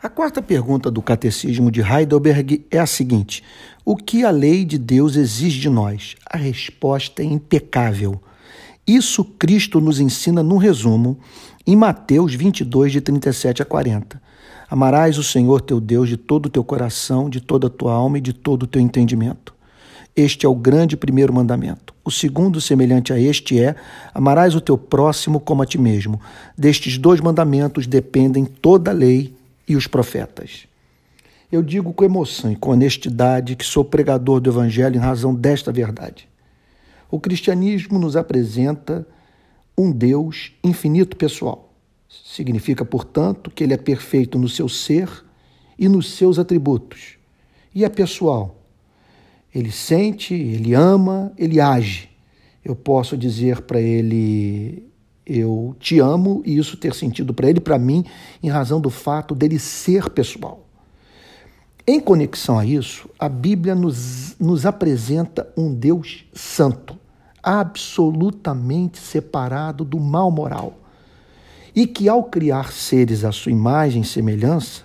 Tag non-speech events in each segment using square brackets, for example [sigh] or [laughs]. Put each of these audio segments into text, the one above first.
A quarta pergunta do Catecismo de Heidelberg é a seguinte: O que a lei de Deus exige de nós? A resposta é impecável. Isso Cristo nos ensina num resumo em Mateus 22, de 37 a 40. Amarás o Senhor teu Deus de todo o teu coração, de toda a tua alma e de todo o teu entendimento. Este é o grande primeiro mandamento. O segundo, semelhante a este, é: amarás o teu próximo como a ti mesmo. Destes dois mandamentos dependem toda a lei e os profetas. Eu digo com emoção e com honestidade que sou pregador do Evangelho em razão desta verdade. O cristianismo nos apresenta um Deus infinito pessoal. Significa, portanto, que ele é perfeito no seu ser e nos seus atributos. E é pessoal. Ele sente, ele ama, ele age. Eu posso dizer para ele eu te amo e isso ter sentido para ele, para mim, em razão do fato dele ser pessoal. Em conexão a isso, a Bíblia nos, nos apresenta um Deus santo, absolutamente separado do mal moral, e que, ao criar seres à sua imagem e semelhança,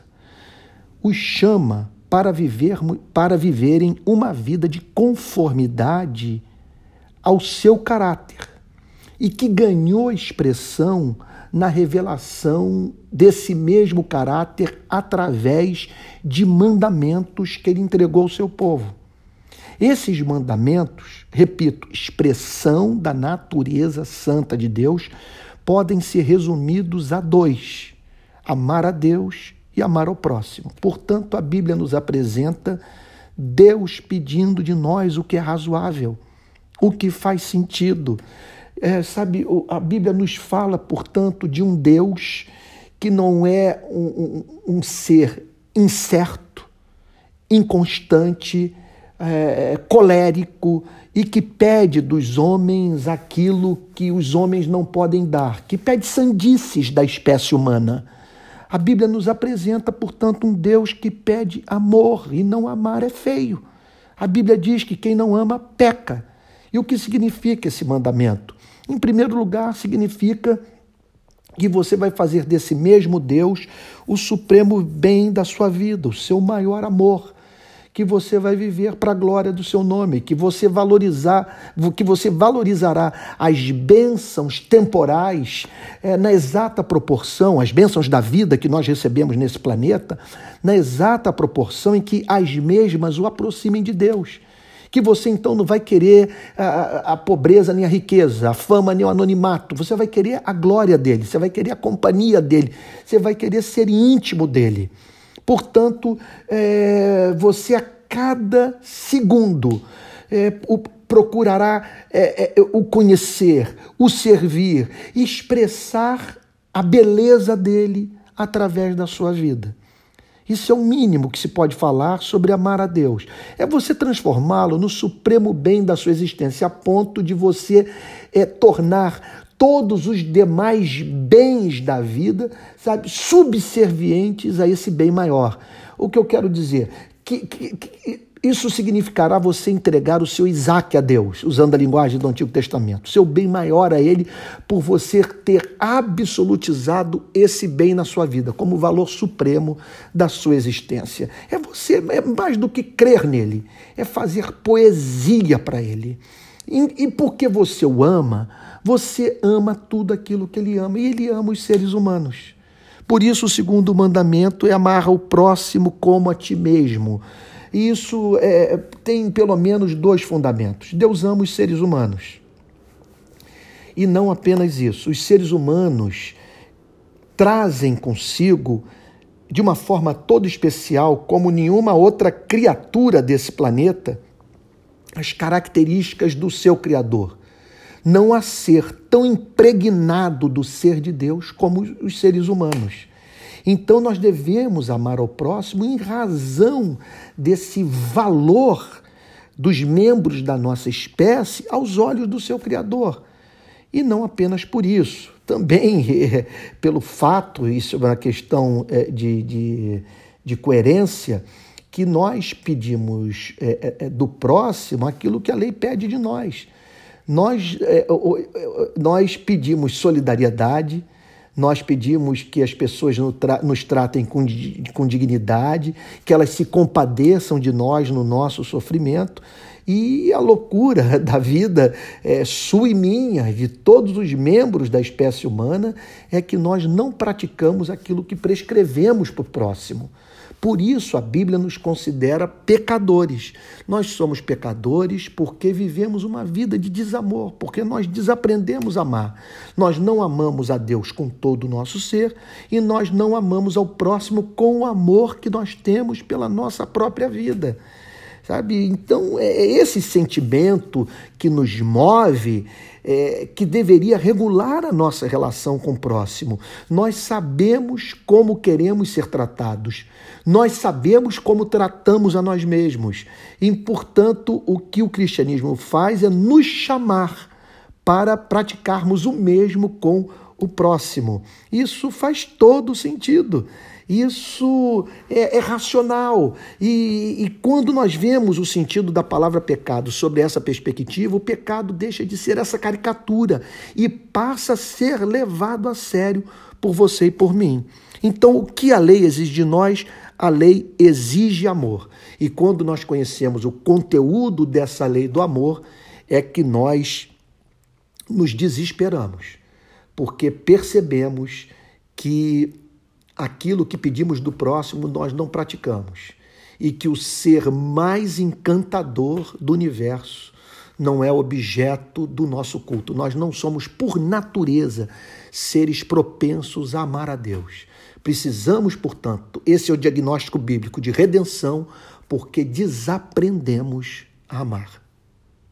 os chama para, viver, para viverem uma vida de conformidade ao seu caráter e que ganhou expressão na revelação desse mesmo caráter através de mandamentos que ele entregou ao seu povo. Esses mandamentos, repito, expressão da natureza santa de Deus, podem ser resumidos a dois: amar a Deus e amar ao próximo. Portanto, a Bíblia nos apresenta Deus pedindo de nós o que é razoável, o que faz sentido, é, sabe, a Bíblia nos fala, portanto, de um Deus que não é um, um, um ser incerto, inconstante, é, colérico e que pede dos homens aquilo que os homens não podem dar, que pede sandices da espécie humana. A Bíblia nos apresenta, portanto, um Deus que pede amor e não amar é feio. A Bíblia diz que quem não ama peca. E o que significa esse mandamento? Em primeiro lugar, significa que você vai fazer desse mesmo Deus o supremo bem da sua vida, o seu maior amor, que você vai viver para a glória do seu nome, que você valorizar, que você valorizará as bênçãos temporais é, na exata proporção, as bênçãos da vida que nós recebemos nesse planeta, na exata proporção em que as mesmas o aproximem de Deus que você então não vai querer a, a, pobreza nem a riqueza, a fama nem o anonimato, você vai querer a glória dele, você vai querer a companhia dele, você vai querer ser íntimo dele. Portanto, é, você a cada segundo é, o, procurará é, é o conhecer, o servir, expressar a beleza dele através da sua vida. Isso é o mínimo que se pode falar sobre amar a Deus. É você transformá-lo no supremo bem da sua existência, a ponto de você é, tornar todos os demais bens da vida, sabe, subservientes a esse bem maior. O que eu quero dizer? que, que, que isso significará você entregar o seu Isaac a Deus, usando a linguagem do Antigo Testamento, seu bem maior a Ele, por você ter absolutizado esse bem na sua vida, como valor supremo da sua existência. É você, é mais do que crer nele, é fazer poesia para Ele. E, e porque você o ama, você ama tudo aquilo que Ele ama, e Ele ama os seres humanos. Por isso, o segundo mandamento é amar o próximo como a ti mesmo. E isso é, tem pelo menos dois fundamentos. Deus ama os seres humanos. E não apenas isso. Os seres humanos trazem consigo, de uma forma toda especial, como nenhuma outra criatura desse planeta, as características do seu Criador. Não há ser tão impregnado do ser de Deus como os seres humanos. Então nós devemos amar ao próximo em razão desse valor dos membros da nossa espécie aos olhos do seu Criador. E não apenas por isso, também é, [laughs] pelo fato, isso é uma questão é, de, de, de coerência, que nós pedimos é, do próximo aquilo que a lei pede de nós. Nós, nós pedimos solidariedade, Nós pedimos que as pessoas nos tratem com, com dignidade, que elas se compadeçam de nós no nosso sofrimento. E a loucura [laughs] da vida, é, sua e minha, de todos os membros da espécie humana, é que nós não praticamos aquilo que prescrevemos para o próximo. Por isso a Bíblia nos considera pecadores. Nós somos pecadores porque vivemos uma vida de desamor, porque nós desaprendemos a amar. Nós não amamos a Deus com todo o nosso ser e nós não amamos ao próximo com o amor que nós temos pela nossa própria vida sabe? Então, é, é esse sentimento que nos move, é, que deveria regular a nossa relação com o próximo. Nós sabemos como queremos ser tratados, nós sabemos como tratamos a nós mesmos. E, portanto, o que o cristianismo faz é nos chamar para praticarmos o mesmo com o próximo. Isso faz todo sentido. Isso é, é racional. E, e quando nós vemos o sentido da palavra pecado sobre essa perspectiva, o pecado deixa de ser essa caricatura e passa a ser levado a sério por você e por mim. Então, o que a lei exige de nós? A lei exige amor. E quando nós conhecemos o conteúdo dessa lei do amor, é que nós nos desesperamos, porque percebemos que aquilo que pedimos do próximo nós não praticamos. E que o ser mais encantador do universo não é objeto do nosso culto. Nós não somos, por natureza, seres propensos a amar a Deus. Precisamos, portanto, esse é o diagnóstico bíblico de redenção, porque desaprendemos a amar.